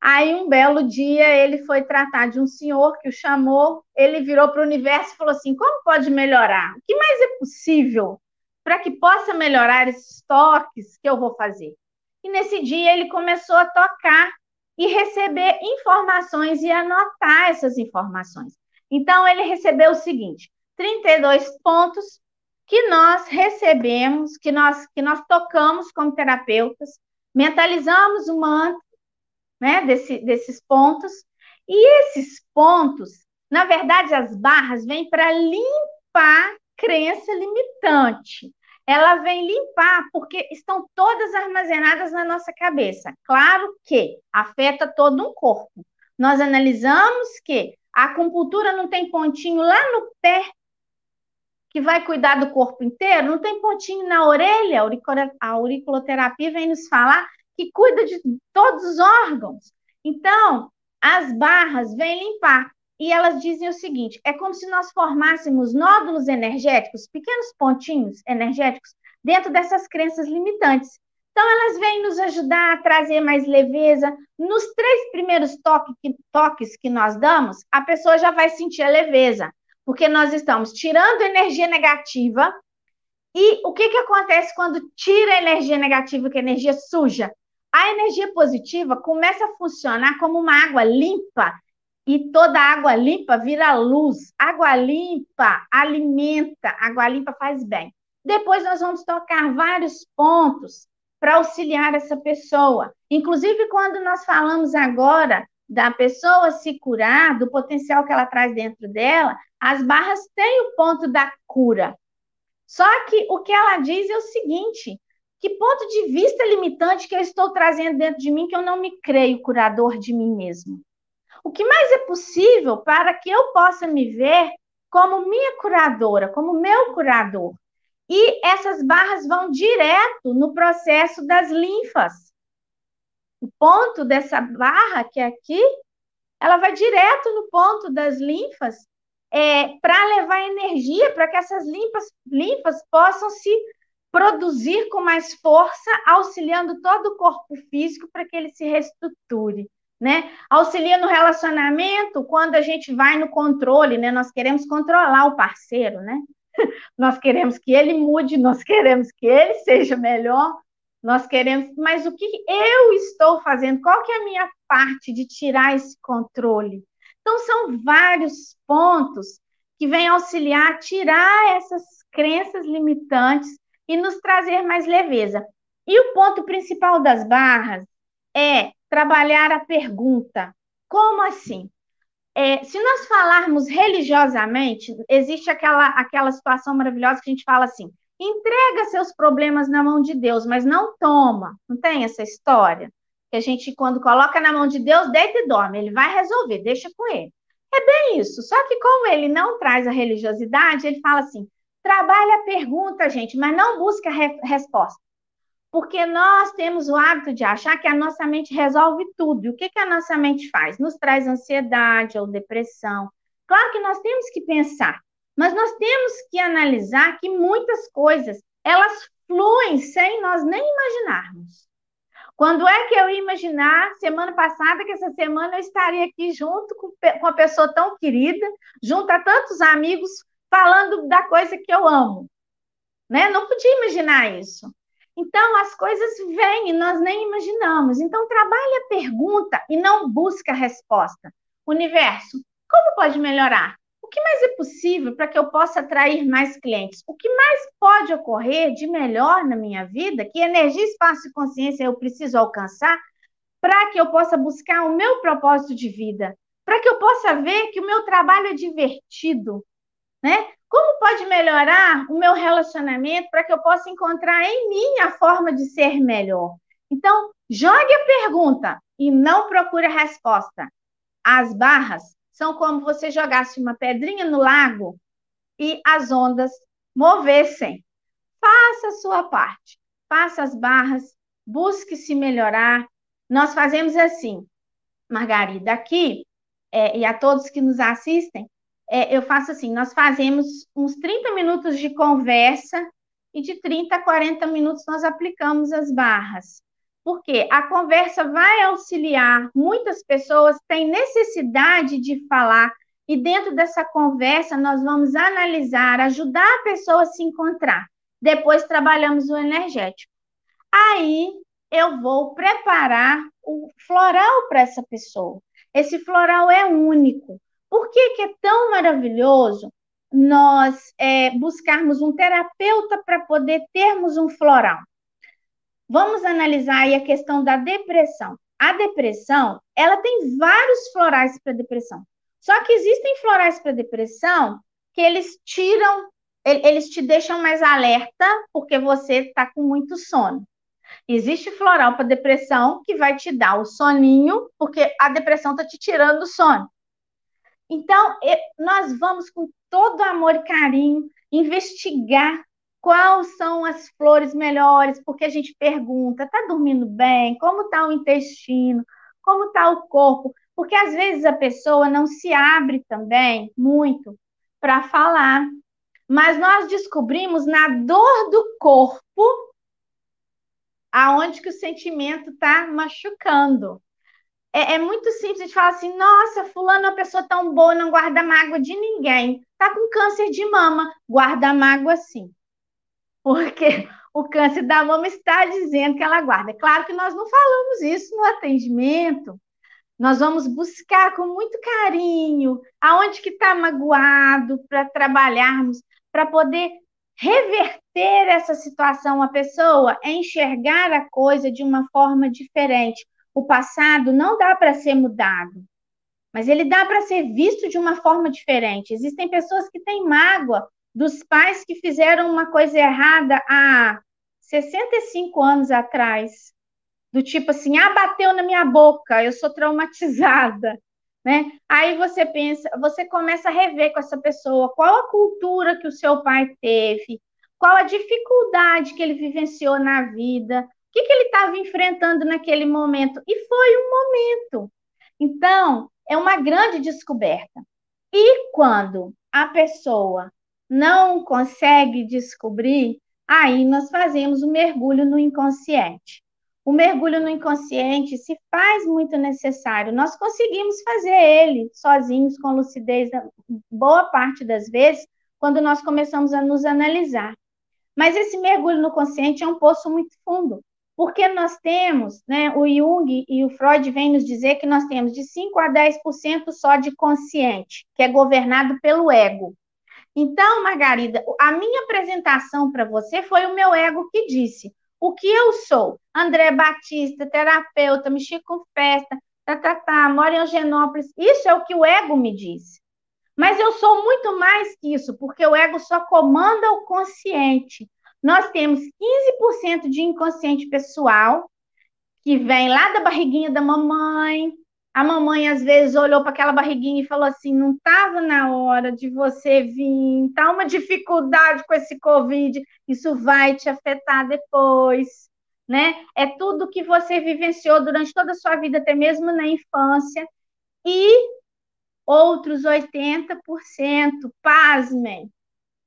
Aí um belo dia ele foi tratar de um senhor que o chamou, ele virou para o universo e falou assim: como pode melhorar? O que mais é possível para que possa melhorar esses toques que eu vou fazer? E nesse dia ele começou a tocar e receber informações e anotar essas informações. Então ele recebeu o seguinte: 32 pontos que nós recebemos, que nós que nós tocamos como terapeutas, mentalizamos o mantra, né, desse, desses pontos, e esses pontos, na verdade, as barras vêm para limpar crença limitante ela vem limpar, porque estão todas armazenadas na nossa cabeça. Claro que afeta todo um corpo, nós analisamos que a acupuntura não tem pontinho lá no pé que vai cuidar do corpo inteiro, não tem pontinho na orelha, a auriculoterapia vem nos falar que cuida de todos os órgãos. Então, as barras vêm limpar. E elas dizem o seguinte: é como se nós formássemos nódulos energéticos, pequenos pontinhos energéticos, dentro dessas crenças limitantes. Então, elas vêm nos ajudar a trazer mais leveza. Nos três primeiros toque, toques que nós damos, a pessoa já vai sentir a leveza, porque nós estamos tirando energia negativa. E o que, que acontece quando tira a energia negativa, que é energia suja? A energia positiva começa a funcionar como uma água limpa e toda água limpa vira luz. Água limpa alimenta, água limpa faz bem. Depois nós vamos tocar vários pontos para auxiliar essa pessoa. Inclusive, quando nós falamos agora da pessoa se curar, do potencial que ela traz dentro dela, as barras têm o ponto da cura. Só que o que ela diz é o seguinte: que ponto de vista limitante que eu estou trazendo dentro de mim que eu não me creio curador de mim mesmo? O que mais é possível para que eu possa me ver como minha curadora, como meu curador? E essas barras vão direto no processo das linfas. O ponto dessa barra, que é aqui, ela vai direto no ponto das linfas é, para levar energia para que essas linfas, linfas possam se produzir com mais força, auxiliando todo o corpo físico para que ele se reestruture. Né? Auxilia no relacionamento quando a gente vai no controle, né? Nós queremos controlar o parceiro, né? nós queremos que ele mude, nós queremos que ele seja melhor, nós queremos, mas o que eu estou fazendo? Qual que é a minha parte de tirar esse controle? Então, são vários pontos que vêm auxiliar a tirar essas crenças limitantes e nos trazer mais leveza. E o ponto principal das barras é trabalhar a pergunta: como assim? É, se nós falarmos religiosamente, existe aquela, aquela situação maravilhosa que a gente fala assim: entrega seus problemas na mão de Deus, mas não toma. Não tem essa história? Que a gente, quando coloca na mão de Deus, deita e dorme, ele vai resolver, deixa com ele. É bem isso. Só que, como ele não traz a religiosidade, ele fala assim: trabalha a pergunta, gente, mas não busca re resposta. Porque nós temos o hábito de achar que a nossa mente resolve tudo. E o que, que a nossa mente faz? Nos traz ansiedade ou depressão. Claro que nós temos que pensar, mas nós temos que analisar que muitas coisas elas fluem sem nós nem imaginarmos. Quando é que eu ia imaginar, semana passada, que essa semana eu estaria aqui junto com, com uma pessoa tão querida, junto a tantos amigos, falando da coisa que eu amo? Né? Não podia imaginar isso. Então, as coisas vêm e nós nem imaginamos. Então, trabalhe a pergunta e não busque a resposta. Universo, como pode melhorar? O que mais é possível para que eu possa atrair mais clientes? O que mais pode ocorrer de melhor na minha vida? Que energia, espaço e consciência eu preciso alcançar para que eu possa buscar o meu propósito de vida? Para que eu possa ver que o meu trabalho é divertido, né? Como pode melhorar o meu relacionamento para que eu possa encontrar em mim a forma de ser melhor? Então, jogue a pergunta e não procure a resposta. As barras são como você jogasse uma pedrinha no lago e as ondas movessem. Faça a sua parte, faça as barras, busque se melhorar. Nós fazemos assim, Margarida, aqui, é, e a todos que nos assistem, é, eu faço assim: nós fazemos uns 30 minutos de conversa e de 30 a 40 minutos nós aplicamos as barras. Porque a conversa vai auxiliar, muitas pessoas têm necessidade de falar, e dentro dessa conversa nós vamos analisar, ajudar a pessoa a se encontrar. Depois trabalhamos o energético. Aí eu vou preparar o floral para essa pessoa. Esse floral é único. Por que, que é tão maravilhoso nós é, buscarmos um terapeuta para poder termos um floral? Vamos analisar aí a questão da depressão. A depressão, ela tem vários florais para depressão. Só que existem florais para depressão que eles tiram, eles te deixam mais alerta porque você está com muito sono. Existe floral para depressão que vai te dar o soninho, porque a depressão está te tirando o sono. Então, nós vamos com todo amor e carinho investigar quais são as flores melhores, porque a gente pergunta: está dormindo bem? Como está o intestino? Como está o corpo? Porque às vezes a pessoa não se abre também muito para falar. Mas nós descobrimos na dor do corpo aonde que o sentimento está machucando. É, é, muito simples, a gente fala assim, nossa, fulano é uma pessoa tão boa, não guarda mágoa de ninguém. Tá com câncer de mama, guarda mágoa sim. Porque o câncer da mama está dizendo que ela guarda. É claro que nós não falamos isso no atendimento. Nós vamos buscar com muito carinho aonde que está magoado para trabalharmos, para poder reverter essa situação. A pessoa enxergar a coisa de uma forma diferente. O passado não dá para ser mudado, mas ele dá para ser visto de uma forma diferente. Existem pessoas que têm mágoa dos pais que fizeram uma coisa errada há 65 anos atrás. Do tipo assim, ah, bateu na minha boca, eu sou traumatizada. Né? Aí você pensa, você começa a rever com essa pessoa qual a cultura que o seu pai teve, qual a dificuldade que ele vivenciou na vida, que, que ele estava enfrentando naquele momento. E foi um momento. Então, é uma grande descoberta. E quando a pessoa não consegue descobrir, aí nós fazemos o mergulho no inconsciente. O mergulho no inconsciente se faz muito necessário. Nós conseguimos fazer ele sozinhos, com lucidez, boa parte das vezes, quando nós começamos a nos analisar. Mas esse mergulho no consciente é um poço muito fundo, porque nós temos, né, o Jung e o Freud vêm nos dizer que nós temos de 5 a 10% só de consciente, que é governado pelo ego. Então, Margarida, a minha apresentação para você foi o meu ego que disse: o que eu sou? André Batista, terapeuta, mexi com festa, tá, tá, tá, moro em Eugenópolis. Isso é o que o ego me disse. Mas eu sou muito mais que isso, porque o ego só comanda o consciente. Nós temos 15% de inconsciente pessoal, que vem lá da barriguinha da mamãe, a mamãe às vezes olhou para aquela barriguinha e falou assim: não estava na hora de você vir, tá uma dificuldade com esse Covid, isso vai te afetar depois, né? É tudo que você vivenciou durante toda a sua vida, até mesmo na infância, e outros 80%, pasmem,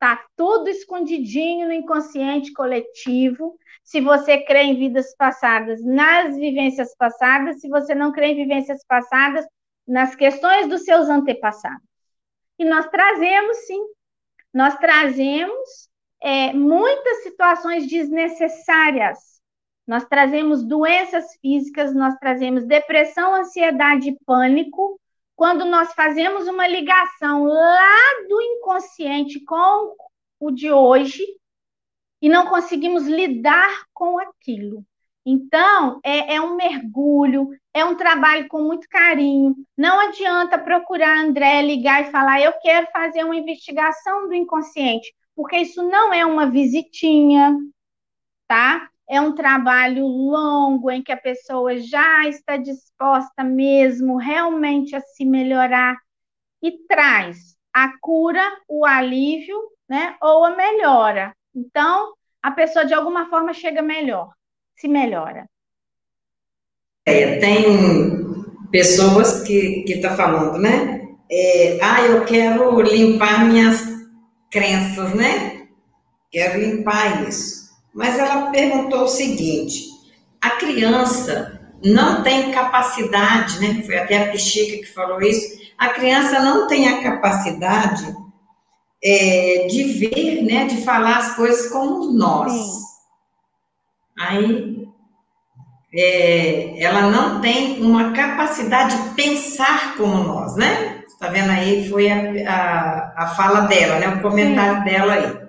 tá tudo escondidinho no inconsciente coletivo se você crê em vidas passadas, nas vivências passadas, se você não crê em vivências passadas, nas questões dos seus antepassados. E nós trazemos, sim, nós trazemos é, muitas situações desnecessárias. Nós trazemos doenças físicas, nós trazemos depressão, ansiedade e pânico. Quando nós fazemos uma ligação lá do inconsciente com o de hoje, e não conseguimos lidar com aquilo. Então, é, é, um mergulho, é um trabalho com muito carinho. Não adianta procurar André, ligar e falar, eu quero fazer uma investigação do inconsciente, porque isso não é uma visitinha, tá? É um trabalho longo em que a pessoa já está disposta mesmo realmente a se melhorar e traz a cura, o alívio, né? Ou a melhora. Então, a pessoa de alguma forma chega melhor, se melhora. É, tem pessoas que estão tá falando, né? É, ah, eu quero limpar minhas crenças, né? Quero limpar isso. Mas ela perguntou o seguinte: a criança não tem capacidade, né? Foi até a Pichica que falou isso. A criança não tem a capacidade é, de ver, né, de falar as coisas como nós. Sim. Aí é, ela não tem uma capacidade de pensar como nós, né? Está vendo aí? Foi a, a, a fala dela, né? O comentário Sim. dela aí.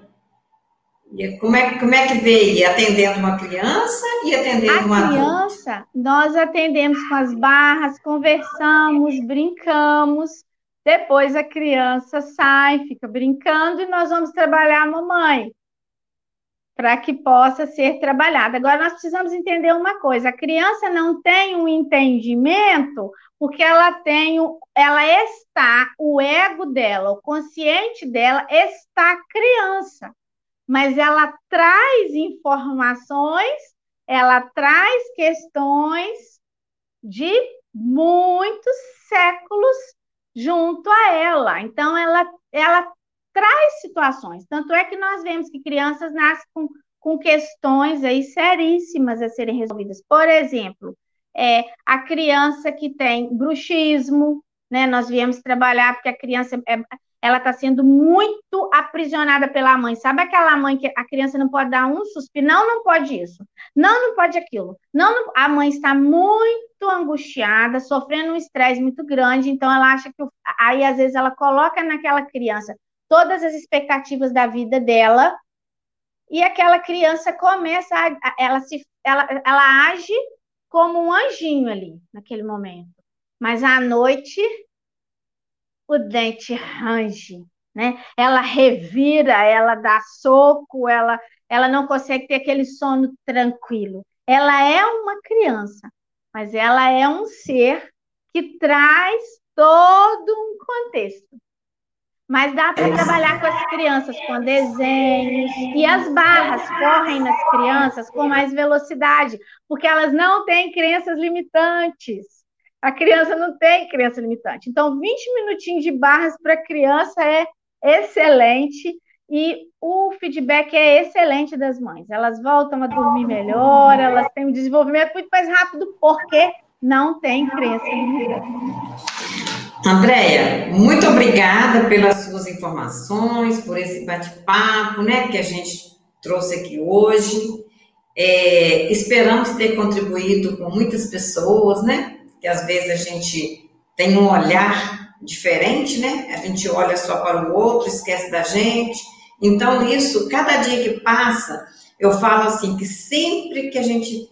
E como é, como é que veio? Atendendo uma criança e atendendo a uma criança, nós atendemos com as barras, conversamos, brincamos, depois a criança sai, fica brincando e nós vamos trabalhar a mamãe. para que possa ser trabalhada. Agora, nós precisamos entender uma coisa: a criança não tem um entendimento porque ela tem, ela está, o ego dela, o consciente dela está criança, mas ela traz informações, ela traz questões de muitos séculos junto a ela. Então, ela, ela traz situações. Tanto é que nós vemos que crianças nascem com, com questões aí seríssimas a serem resolvidas. Por exemplo, é, a criança que tem bruxismo, né? Nós viemos trabalhar porque a criança é, ela está sendo muito aprisionada pela mãe. Sabe aquela mãe que a criança não pode dar um suspiro? Não, não pode isso. Não, não pode aquilo. Não, não... a mãe está muito angustiada, sofrendo um estresse muito grande, então ela acha que aí às vezes ela coloca naquela criança todas as expectativas da vida dela e aquela criança começa a, ela se ela, ela age como um anjinho ali naquele momento. Mas à noite o dente range, né? Ela revira, ela dá soco, ela ela não consegue ter aquele sono tranquilo. Ela é uma criança, mas ela é um ser que traz todo um contexto. Mas dá para trabalhar com as crianças com desenhos e as barras correm nas crianças com mais velocidade, porque elas não têm crenças limitantes. A criança não tem crença limitante. Então, 20 minutinhos de barras para criança é excelente e o feedback é excelente das mães. Elas voltam a dormir melhor, elas têm um desenvolvimento muito mais rápido porque não tem crença limitante. Andréia, muito obrigada pelas suas informações, por esse bate-papo, né, que a gente trouxe aqui hoje. É, esperamos ter contribuído com muitas pessoas, né, que às vezes a gente tem um olhar diferente, né, a gente olha só para o outro, esquece da gente. Então, isso, cada dia que passa, eu falo assim, que sempre que a gente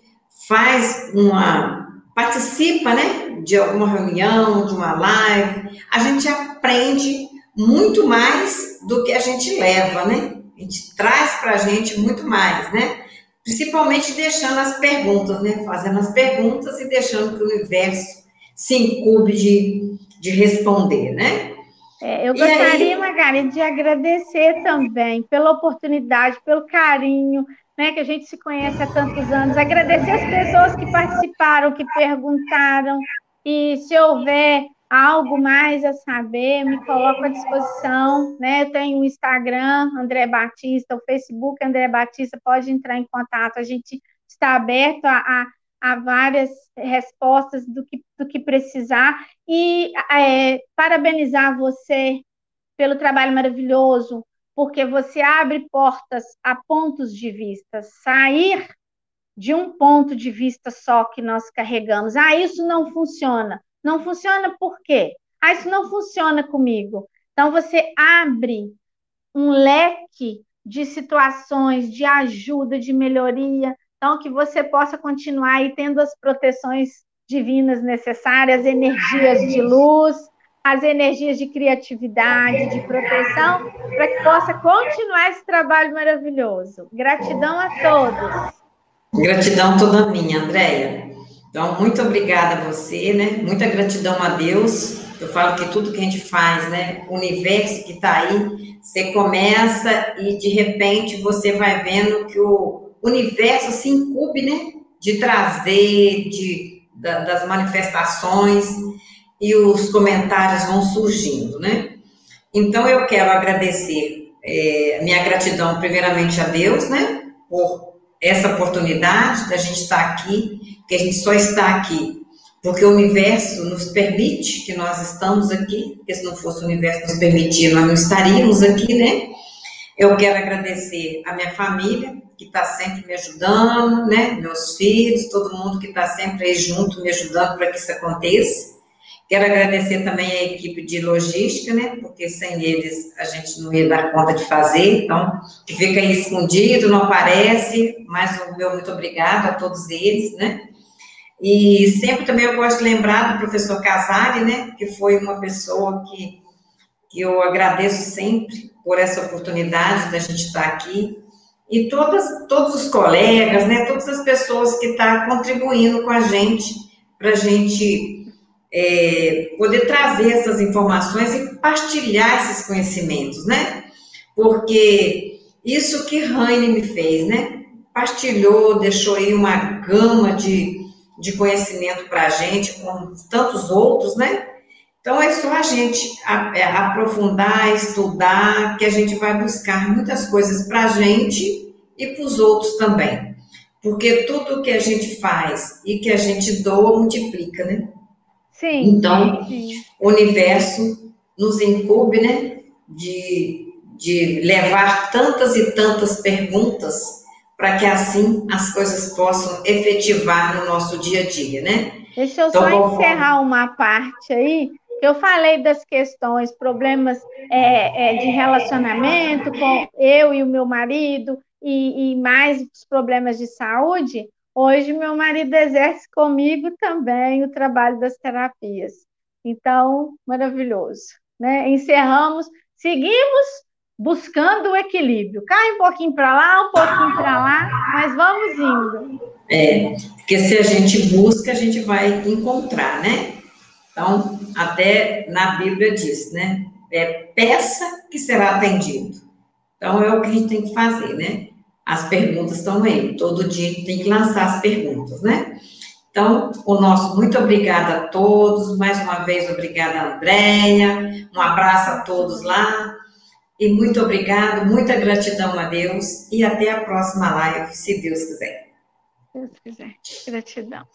faz uma, participa, né, de alguma reunião, de uma live, a gente aprende muito mais do que a gente leva, né? A gente traz para a gente muito mais, né? Principalmente deixando as perguntas, né? Fazendo as perguntas e deixando que o universo se incube de, de responder, né? É, eu gostaria, aí... Margarida, de agradecer também pela oportunidade, pelo carinho, né, que a gente se conhece há tantos anos. Agradecer as pessoas que participaram, que perguntaram, e se houver algo mais a saber, me coloco à disposição, né? Eu tenho o Instagram, André Batista, o Facebook, André Batista, pode entrar em contato, a gente está aberto a, a, a várias respostas do que, do que precisar, e é, parabenizar você pelo trabalho maravilhoso, porque você abre portas a pontos de vista. Sair de um ponto de vista só que nós carregamos. Ah, isso não funciona. Não funciona por quê? Ah, isso não funciona comigo. Então, você abre um leque de situações de ajuda, de melhoria, então que você possa continuar aí tendo as proteções divinas necessárias, energias de luz, as energias de criatividade, de proteção, para que possa continuar esse trabalho maravilhoso. Gratidão a todos. Gratidão toda minha, Andréia. Então, muito obrigada a você, né? Muita gratidão a Deus. Eu falo que tudo que a gente faz, né? O universo que está aí, você começa e de repente você vai vendo que o universo se incube, né? De trazer, de, das manifestações e os comentários vão surgindo, né? Então eu quero agradecer é, minha gratidão primeiramente a Deus, né? Por essa oportunidade da gente estar aqui, que a gente só está aqui porque o universo nos permite que nós estamos aqui, porque se não fosse o universo nos permitir, nós não estaríamos aqui, né? Eu quero agradecer a minha família, que está sempre me ajudando, né? Meus filhos, todo mundo que está sempre aí junto, me ajudando para que isso aconteça. Quero agradecer também a equipe de logística, né? Porque sem eles a gente não ia dar conta de fazer, então, que fica aí escondido, não aparece, mas o meu muito obrigado a todos eles, né? E sempre também eu gosto de lembrar do professor Casari, né? Que foi uma pessoa que, que eu agradeço sempre por essa oportunidade da gente estar aqui. e todas, todos os colegas, né, todas as pessoas que estão tá contribuindo com a gente, para a gente é, poder trazer essas informações e partilhar esses conhecimentos, né? Porque isso que Raine me fez, né? Partilhou, deixou aí uma gama de, de conhecimento para a gente, com tantos outros, né? Então é só a gente é, aprofundar, estudar, que a gente vai buscar muitas coisas para a gente e para os outros também. Porque tudo que a gente faz e que a gente doa multiplica, né? Sim. Então, sim. o universo nos incube, né? De, de levar tantas e tantas perguntas para que assim as coisas possam efetivar no nosso dia a dia, né? Deixa eu então, só encerrar uma parte aí eu falei das questões, problemas é, é, de relacionamento com eu e o meu marido, e, e mais os problemas de saúde. Hoje, meu marido exerce comigo também o trabalho das terapias. Então, maravilhoso. Né? Encerramos, seguimos buscando o equilíbrio. Cai um pouquinho para lá, um pouquinho para lá, mas vamos indo. É, porque se a gente busca, a gente vai encontrar, né? Então, até na Bíblia diz, né? É peça que será atendido. Então, é o que a gente tem que fazer, né? As perguntas estão aí. Todo dia tem que lançar as perguntas, né? Então, o nosso muito obrigada a todos. Mais uma vez, obrigada, Andréia. Um abraço a todos lá. E muito obrigado, muita gratidão a Deus. E até a próxima live, se Deus quiser. Deus quiser. Gratidão.